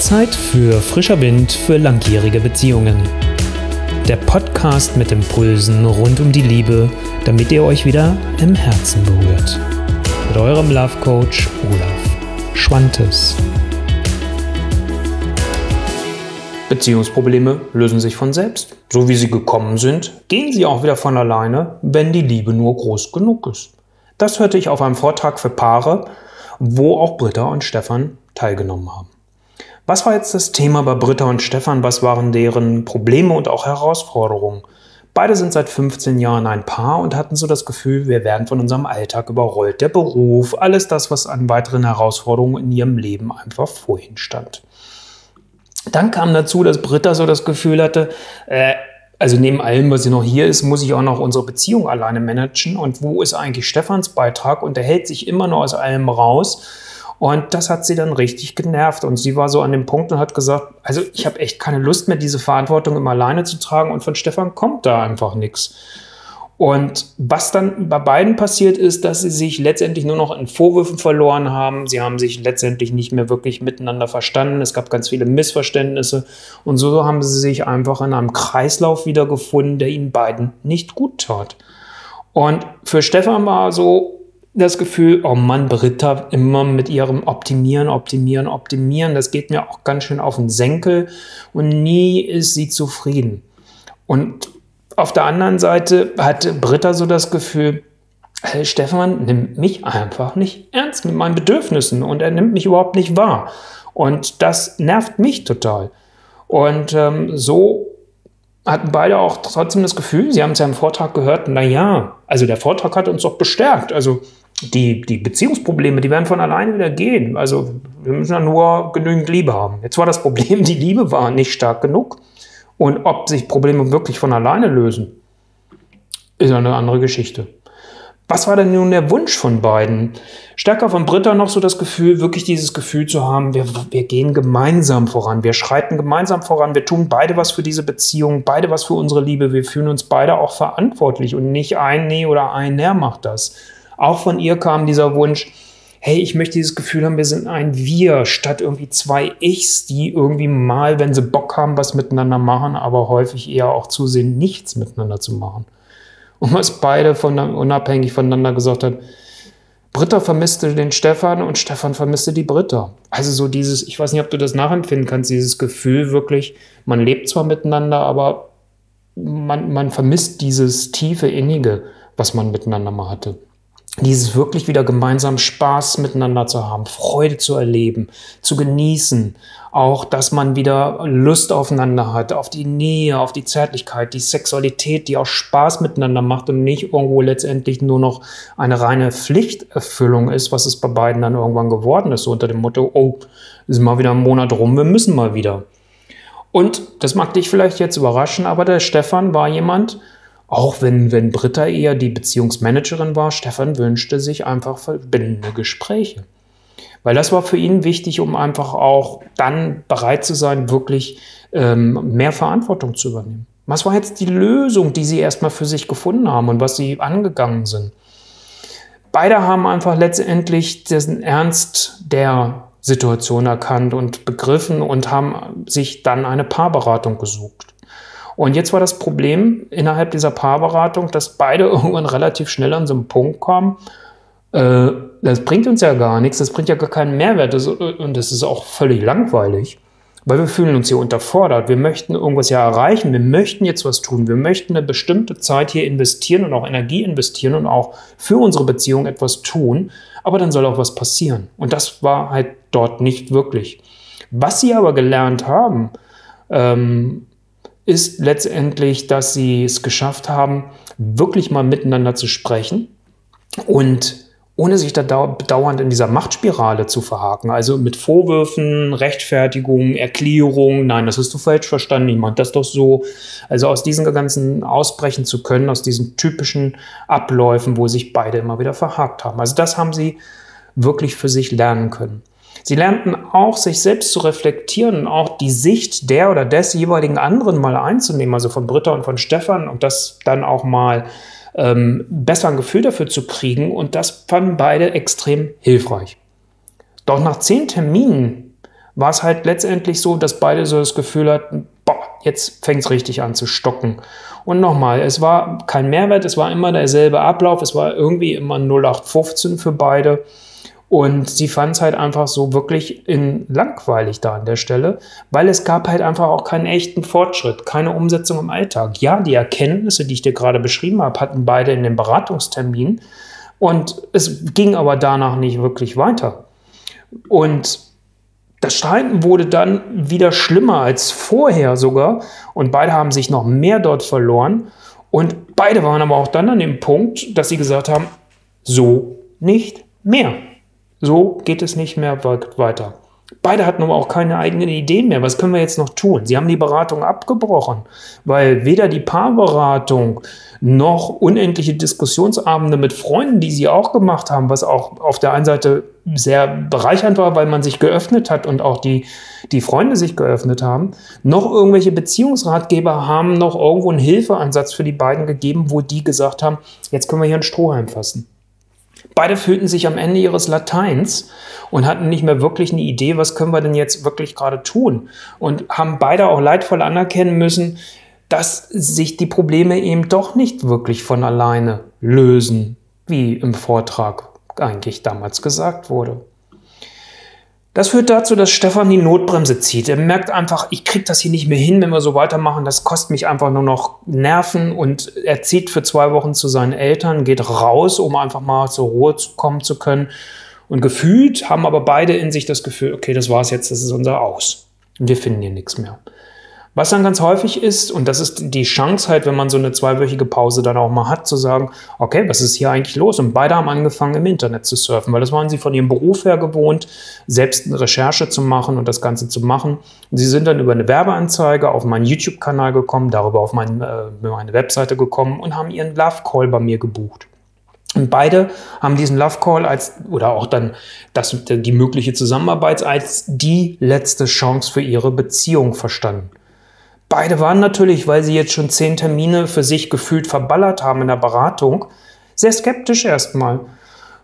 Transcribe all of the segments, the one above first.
Zeit für frischer Wind für langjährige Beziehungen. Der Podcast mit Impulsen rund um die Liebe, damit ihr euch wieder im Herzen berührt. Mit eurem Love Coach Olaf Schwantes. Beziehungsprobleme lösen sich von selbst. So wie sie gekommen sind, gehen sie auch wieder von alleine, wenn die Liebe nur groß genug ist. Das hörte ich auf einem Vortrag für Paare, wo auch Britta und Stefan teilgenommen haben. Was war jetzt das Thema bei Britta und Stefan? Was waren deren Probleme und auch Herausforderungen? Beide sind seit 15 Jahren ein Paar und hatten so das Gefühl, wir werden von unserem Alltag überrollt. Der Beruf, alles das, was an weiteren Herausforderungen in ihrem Leben einfach vorhin stand. Dann kam dazu, dass Britta so das Gefühl hatte, äh, also neben allem, was sie noch hier ist, muss ich auch noch unsere Beziehung alleine managen. Und wo ist eigentlich Stefans Beitrag? Und er hält sich immer noch aus allem raus. Und das hat sie dann richtig genervt. Und sie war so an dem Punkt und hat gesagt, also ich habe echt keine Lust mehr, diese Verantwortung immer alleine zu tragen. Und von Stefan kommt da einfach nichts. Und was dann bei beiden passiert ist, dass sie sich letztendlich nur noch in Vorwürfen verloren haben. Sie haben sich letztendlich nicht mehr wirklich miteinander verstanden. Es gab ganz viele Missverständnisse. Und so haben sie sich einfach in einem Kreislauf wiedergefunden, der ihnen beiden nicht gut tat. Und für Stefan war so, das Gefühl, oh Mann, Britta immer mit ihrem Optimieren, Optimieren, Optimieren, das geht mir auch ganz schön auf den Senkel und nie ist sie zufrieden. Und auf der anderen Seite hatte Britta so das Gefühl, hey, Stefan nimmt mich einfach nicht ernst mit meinen Bedürfnissen und er nimmt mich überhaupt nicht wahr. Und das nervt mich total. Und ähm, so hatten beide auch trotzdem das Gefühl, sie haben es ja im Vortrag gehört, naja, also der Vortrag hat uns doch bestärkt. Also die, die Beziehungsprobleme, die werden von alleine wieder gehen. Also wir müssen ja nur genügend Liebe haben. Jetzt war das Problem, die Liebe war nicht stark genug. Und ob sich Probleme wirklich von alleine lösen, ist eine andere Geschichte. Was war denn nun der Wunsch von beiden? Stärker von Britta noch so das Gefühl, wirklich dieses Gefühl zu haben, wir, wir gehen gemeinsam voran, wir schreiten gemeinsam voran, wir tun beide was für diese Beziehung, beide was für unsere Liebe, wir fühlen uns beide auch verantwortlich und nicht ein Nee oder ein Nee macht das. Auch von ihr kam dieser Wunsch, hey, ich möchte dieses Gefühl haben, wir sind ein Wir, statt irgendwie zwei Ichs, die irgendwie mal, wenn sie Bock haben, was miteinander machen, aber häufig eher auch zusehen, nichts miteinander zu machen. Und was beide von, unabhängig voneinander gesagt haben, Britta vermisste den Stefan und Stefan vermisste die Britta. Also so dieses, ich weiß nicht, ob du das nachempfinden kannst, dieses Gefühl wirklich, man lebt zwar miteinander, aber man, man vermisst dieses tiefe Innige, was man miteinander mal hatte dieses wirklich wieder gemeinsam Spaß miteinander zu haben, Freude zu erleben, zu genießen, auch, dass man wieder Lust aufeinander hat, auf die Nähe, auf die Zärtlichkeit, die Sexualität, die auch Spaß miteinander macht und nicht irgendwo letztendlich nur noch eine reine Pflichterfüllung ist, was es bei beiden dann irgendwann geworden ist, so unter dem Motto, oh, ist mal wieder ein Monat rum, wir müssen mal wieder. Und das mag dich vielleicht jetzt überraschen, aber der Stefan war jemand, auch wenn, wenn Britta eher die Beziehungsmanagerin war, Stefan wünschte sich einfach verbindende Gespräche. Weil das war für ihn wichtig, um einfach auch dann bereit zu sein, wirklich ähm, mehr Verantwortung zu übernehmen. Was war jetzt die Lösung, die sie erstmal für sich gefunden haben und was sie angegangen sind? Beide haben einfach letztendlich den Ernst der Situation erkannt und begriffen und haben sich dann eine Paarberatung gesucht. Und jetzt war das Problem innerhalb dieser Paarberatung, dass beide irgendwann relativ schnell an so einen Punkt kommen, äh, das bringt uns ja gar nichts, das bringt ja gar keinen Mehrwert das, und das ist auch völlig langweilig, weil wir fühlen uns hier unterfordert. Wir möchten irgendwas ja erreichen, wir möchten jetzt was tun, wir möchten eine bestimmte Zeit hier investieren und auch Energie investieren und auch für unsere Beziehung etwas tun, aber dann soll auch was passieren. Und das war halt dort nicht wirklich. Was sie aber gelernt haben, ähm, ist letztendlich, dass sie es geschafft haben, wirklich mal miteinander zu sprechen und ohne sich da dauernd in dieser Machtspirale zu verhaken. Also mit Vorwürfen, Rechtfertigungen, Erklärungen, nein, das hast du falsch verstanden, ich meine das doch so. Also aus diesen ganzen ausbrechen zu können, aus diesen typischen Abläufen, wo sich beide immer wieder verhakt haben. Also das haben sie wirklich für sich lernen können. Sie lernten auch, sich selbst zu reflektieren und auch die Sicht der oder des jeweiligen anderen mal einzunehmen, also von Britta und von Stefan und das dann auch mal ähm, besser ein Gefühl dafür zu kriegen. Und das fanden beide extrem hilfreich. Doch nach zehn Terminen war es halt letztendlich so, dass beide so das Gefühl hatten, boah, jetzt fängt es richtig an zu stocken. Und nochmal, es war kein Mehrwert, es war immer derselbe Ablauf, es war irgendwie immer 0815 für beide. Und sie fand es halt einfach so wirklich in langweilig da an der Stelle, weil es gab halt einfach auch keinen echten Fortschritt, keine Umsetzung im Alltag. Ja, die Erkenntnisse, die ich dir gerade beschrieben habe, hatten beide in den Beratungstermin und es ging aber danach nicht wirklich weiter. Und das Streiten wurde dann wieder schlimmer als vorher sogar und beide haben sich noch mehr dort verloren und beide waren aber auch dann an dem Punkt, dass sie gesagt haben, so nicht mehr. So geht es nicht mehr weiter. Beide hatten aber auch keine eigenen Ideen mehr. Was können wir jetzt noch tun? Sie haben die Beratung abgebrochen, weil weder die Paarberatung noch unendliche Diskussionsabende mit Freunden, die sie auch gemacht haben, was auch auf der einen Seite sehr bereichernd war, weil man sich geöffnet hat und auch die, die Freunde sich geöffnet haben, noch irgendwelche Beziehungsratgeber haben noch irgendwo einen Hilfeansatz für die beiden gegeben, wo die gesagt haben, jetzt können wir hier einen Strohhalm fassen. Beide fühlten sich am Ende ihres Lateins und hatten nicht mehr wirklich eine Idee, was können wir denn jetzt wirklich gerade tun. Und haben beide auch leidvoll anerkennen müssen, dass sich die Probleme eben doch nicht wirklich von alleine lösen, wie im Vortrag eigentlich damals gesagt wurde. Das führt dazu, dass Stefan die Notbremse zieht. Er merkt einfach, ich kriege das hier nicht mehr hin, wenn wir so weitermachen. Das kostet mich einfach nur noch Nerven. Und er zieht für zwei Wochen zu seinen Eltern, geht raus, um einfach mal zur Ruhe kommen zu können. Und gefühlt haben aber beide in sich das Gefühl, okay, das war's jetzt, das ist unser Aus. Und wir finden hier nichts mehr. Was dann ganz häufig ist, und das ist die Chance halt, wenn man so eine zweiwöchige Pause dann auch mal hat, zu sagen, okay, was ist hier eigentlich los? Und beide haben angefangen, im Internet zu surfen, weil das waren sie von ihrem Beruf her gewohnt, selbst eine Recherche zu machen und das Ganze zu machen. Und sie sind dann über eine Werbeanzeige auf meinen YouTube-Kanal gekommen, darüber auf mein, äh, meine Webseite gekommen und haben ihren Love Call bei mir gebucht. Und beide haben diesen Love Call als, oder auch dann das, die mögliche Zusammenarbeit als die letzte Chance für ihre Beziehung verstanden. Beide waren natürlich, weil sie jetzt schon zehn Termine für sich gefühlt verballert haben in der Beratung, sehr skeptisch erstmal.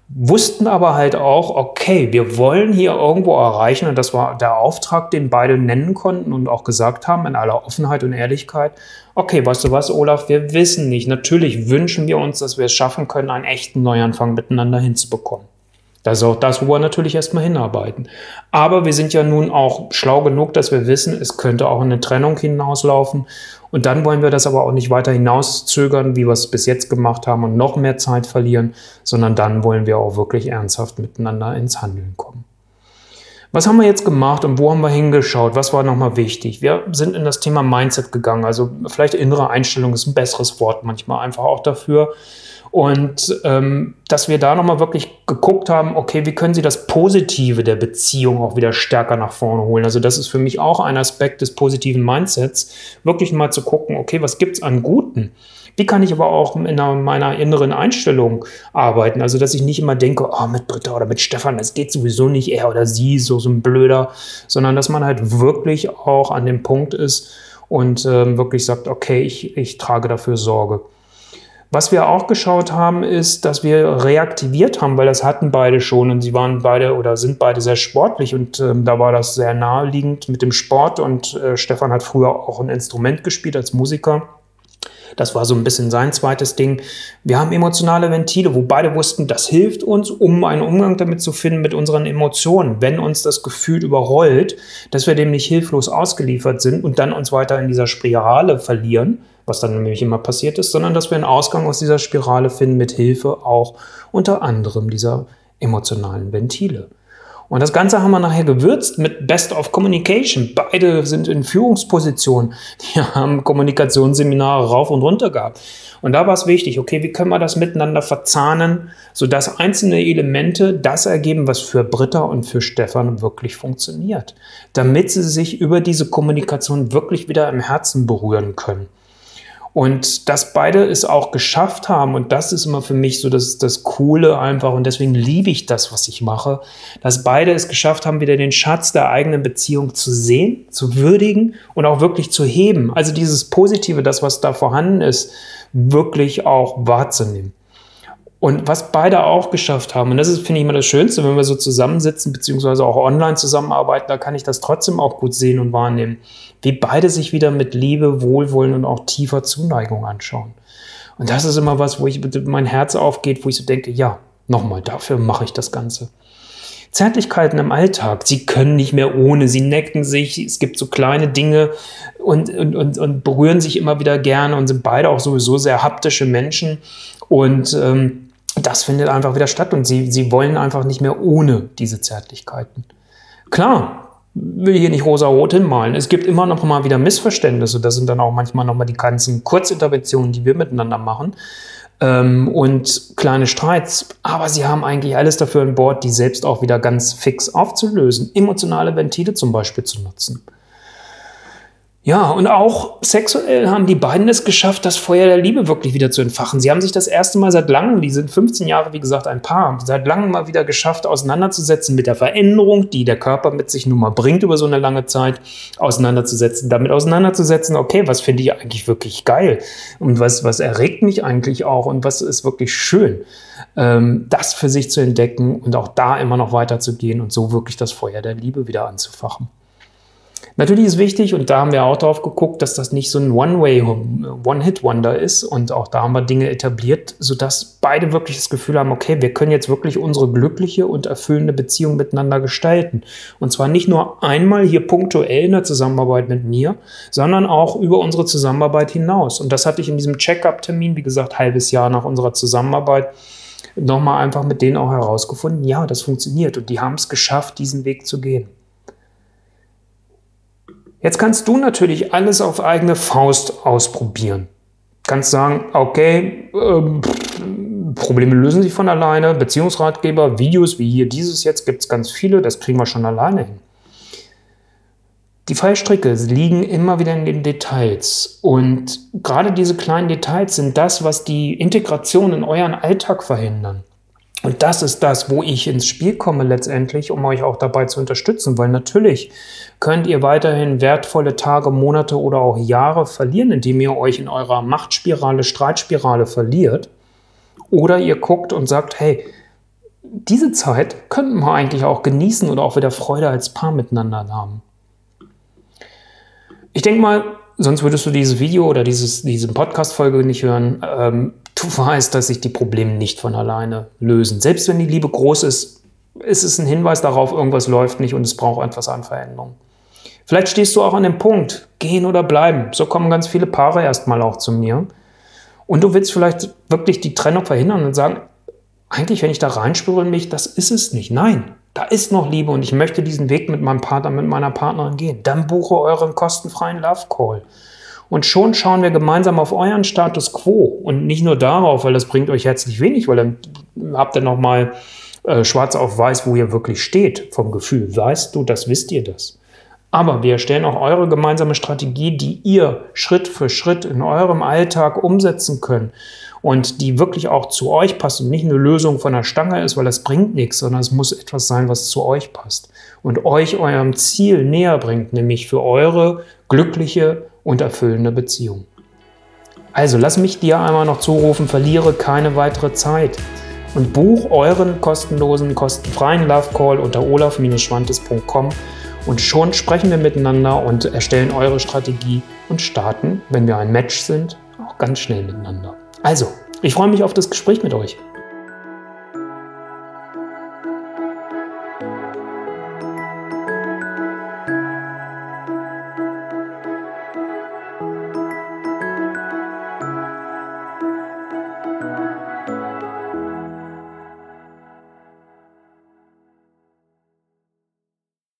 Wussten aber halt auch, okay, wir wollen hier irgendwo erreichen, und das war der Auftrag, den beide nennen konnten und auch gesagt haben, in aller Offenheit und Ehrlichkeit, okay, weißt du was, Olaf, wir wissen nicht. Natürlich wünschen wir uns, dass wir es schaffen können, einen echten Neuanfang miteinander hinzubekommen. Das ist auch das, wo wir natürlich erstmal hinarbeiten. Aber wir sind ja nun auch schlau genug, dass wir wissen, es könnte auch eine Trennung hinauslaufen. Und dann wollen wir das aber auch nicht weiter hinauszögern, wie wir es bis jetzt gemacht haben und noch mehr Zeit verlieren, sondern dann wollen wir auch wirklich ernsthaft miteinander ins Handeln kommen. Was haben wir jetzt gemacht und wo haben wir hingeschaut? Was war nochmal wichtig? Wir sind in das Thema Mindset gegangen. Also vielleicht innere Einstellung ist ein besseres Wort manchmal einfach auch dafür. Und ähm, dass wir da nochmal wirklich geguckt haben, okay, wie können Sie das Positive der Beziehung auch wieder stärker nach vorne holen? Also das ist für mich auch ein Aspekt des positiven Mindsets, wirklich mal zu gucken, okay, was gibt es an Guten? Wie kann ich aber auch in meiner inneren Einstellung arbeiten? Also, dass ich nicht immer denke, oh, mit Britta oder mit Stefan, das geht sowieso nicht, er oder sie, so, so ein Blöder, sondern dass man halt wirklich auch an dem Punkt ist und ähm, wirklich sagt, okay, ich, ich trage dafür Sorge. Was wir auch geschaut haben, ist, dass wir reaktiviert haben, weil das hatten beide schon und sie waren beide oder sind beide sehr sportlich und ähm, da war das sehr naheliegend mit dem Sport und äh, Stefan hat früher auch ein Instrument gespielt als Musiker. Das war so ein bisschen sein zweites Ding. Wir haben emotionale Ventile, wo beide wussten, das hilft uns, um einen Umgang damit zu finden mit unseren Emotionen. Wenn uns das Gefühl überrollt, dass wir dem nicht hilflos ausgeliefert sind und dann uns weiter in dieser Spirale verlieren, was dann nämlich immer passiert ist, sondern dass wir einen Ausgang aus dieser Spirale finden mit Hilfe auch unter anderem dieser emotionalen Ventile. Und das Ganze haben wir nachher gewürzt mit Best of Communication. Beide sind in Führungspositionen. Die haben Kommunikationsseminare rauf und runter gehabt. Und da war es wichtig, okay, wie können wir das miteinander verzahnen, sodass einzelne Elemente das ergeben, was für Britta und für Stefan wirklich funktioniert. Damit sie sich über diese Kommunikation wirklich wieder im Herzen berühren können. Und dass beide es auch geschafft haben, und das ist immer für mich so das, das Coole einfach, und deswegen liebe ich das, was ich mache, dass beide es geschafft haben, wieder den Schatz der eigenen Beziehung zu sehen, zu würdigen und auch wirklich zu heben. Also dieses Positive, das, was da vorhanden ist, wirklich auch wahrzunehmen. Und was beide auch geschafft haben, und das ist, finde ich, immer das Schönste, wenn wir so zusammensitzen, beziehungsweise auch online zusammenarbeiten, da kann ich das trotzdem auch gut sehen und wahrnehmen, wie beide sich wieder mit Liebe, Wohlwollen und auch tiefer Zuneigung anschauen. Und das ist immer was, wo ich mein Herz aufgeht, wo ich so denke, ja, nochmal, dafür mache ich das Ganze. Zärtlichkeiten im Alltag, sie können nicht mehr ohne, sie necken sich, es gibt so kleine Dinge und, und, und, und berühren sich immer wieder gerne und sind beide auch sowieso sehr haptische Menschen. Und ähm, das findet einfach wieder statt und sie, sie wollen einfach nicht mehr ohne diese Zärtlichkeiten. Klar, will hier nicht rosa-rot hinmalen. Es gibt immer noch mal wieder Missverständnisse. Das sind dann auch manchmal noch mal die ganzen Kurzinterventionen, die wir miteinander machen. Ähm, und kleine Streits. Aber sie haben eigentlich alles dafür an Bord, die selbst auch wieder ganz fix aufzulösen. Emotionale Ventile zum Beispiel zu nutzen. Ja, und auch sexuell haben die beiden es geschafft, das Feuer der Liebe wirklich wieder zu entfachen. Sie haben sich das erste Mal seit langem, die sind 15 Jahre, wie gesagt, ein Paar, seit langem mal wieder geschafft, auseinanderzusetzen mit der Veränderung, die der Körper mit sich nun mal bringt über so eine lange Zeit, auseinanderzusetzen, damit auseinanderzusetzen, okay, was finde ich eigentlich wirklich geil und was, was erregt mich eigentlich auch und was ist wirklich schön, ähm, das für sich zu entdecken und auch da immer noch weiterzugehen und so wirklich das Feuer der Liebe wieder anzufachen. Natürlich ist wichtig, und da haben wir auch drauf geguckt, dass das nicht so ein One-Way, One-Hit-Wonder ist. Und auch da haben wir Dinge etabliert, sodass beide wirklich das Gefühl haben, okay, wir können jetzt wirklich unsere glückliche und erfüllende Beziehung miteinander gestalten. Und zwar nicht nur einmal hier punktuell in der Zusammenarbeit mit mir, sondern auch über unsere Zusammenarbeit hinaus. Und das hatte ich in diesem Check-up-Termin, wie gesagt, halbes Jahr nach unserer Zusammenarbeit, nochmal einfach mit denen auch herausgefunden, ja, das funktioniert. Und die haben es geschafft, diesen Weg zu gehen. Jetzt kannst du natürlich alles auf eigene Faust ausprobieren. Kannst sagen, okay, ähm, Probleme lösen sich von alleine, Beziehungsratgeber, Videos wie hier dieses jetzt gibt es ganz viele, das kriegen wir schon alleine hin. Die Fallstricke liegen immer wieder in den Details. Und gerade diese kleinen Details sind das, was die Integration in euren Alltag verhindern. Und das ist das, wo ich ins Spiel komme letztendlich, um euch auch dabei zu unterstützen, weil natürlich könnt ihr weiterhin wertvolle Tage, Monate oder auch Jahre verlieren, indem ihr euch in eurer Machtspirale, Streitspirale verliert. Oder ihr guckt und sagt, hey, diese Zeit könnten wir eigentlich auch genießen oder auch wieder Freude als Paar miteinander haben. Ich denke mal, sonst würdest du dieses Video oder dieses, diese Podcast-Folge nicht hören. Ähm, du weißt, dass sich die Probleme nicht von alleine lösen. Selbst wenn die Liebe groß ist, ist es ein Hinweis darauf, irgendwas läuft nicht und es braucht etwas an Veränderung. Vielleicht stehst du auch an dem Punkt, gehen oder bleiben. So kommen ganz viele Paare erstmal auch zu mir. Und du willst vielleicht wirklich die Trennung verhindern und sagen, eigentlich, wenn ich da reinspüre in mich, das ist es nicht. Nein, da ist noch Liebe und ich möchte diesen Weg mit meinem Partner, mit meiner Partnerin gehen. Dann buche euren kostenfreien Love Call. Und schon schauen wir gemeinsam auf euren Status quo und nicht nur darauf, weil das bringt euch herzlich wenig, weil dann habt ihr nochmal äh, schwarz auf weiß, wo ihr wirklich steht vom Gefühl. Weißt du, das wisst ihr das. Aber wir erstellen auch eure gemeinsame Strategie, die ihr Schritt für Schritt in eurem Alltag umsetzen könnt und die wirklich auch zu euch passt und nicht eine Lösung von der Stange ist, weil das bringt nichts, sondern es muss etwas sein, was zu euch passt und euch eurem Ziel näher bringt, nämlich für eure glückliche und erfüllende Beziehung. Also lass mich dir einmal noch zurufen, verliere keine weitere Zeit und buch euren kostenlosen, kostenfreien Love Call unter olaf-schwantes.com und schon sprechen wir miteinander und erstellen eure Strategie und starten, wenn wir ein Match sind, auch ganz schnell miteinander. Also, ich freue mich auf das Gespräch mit euch.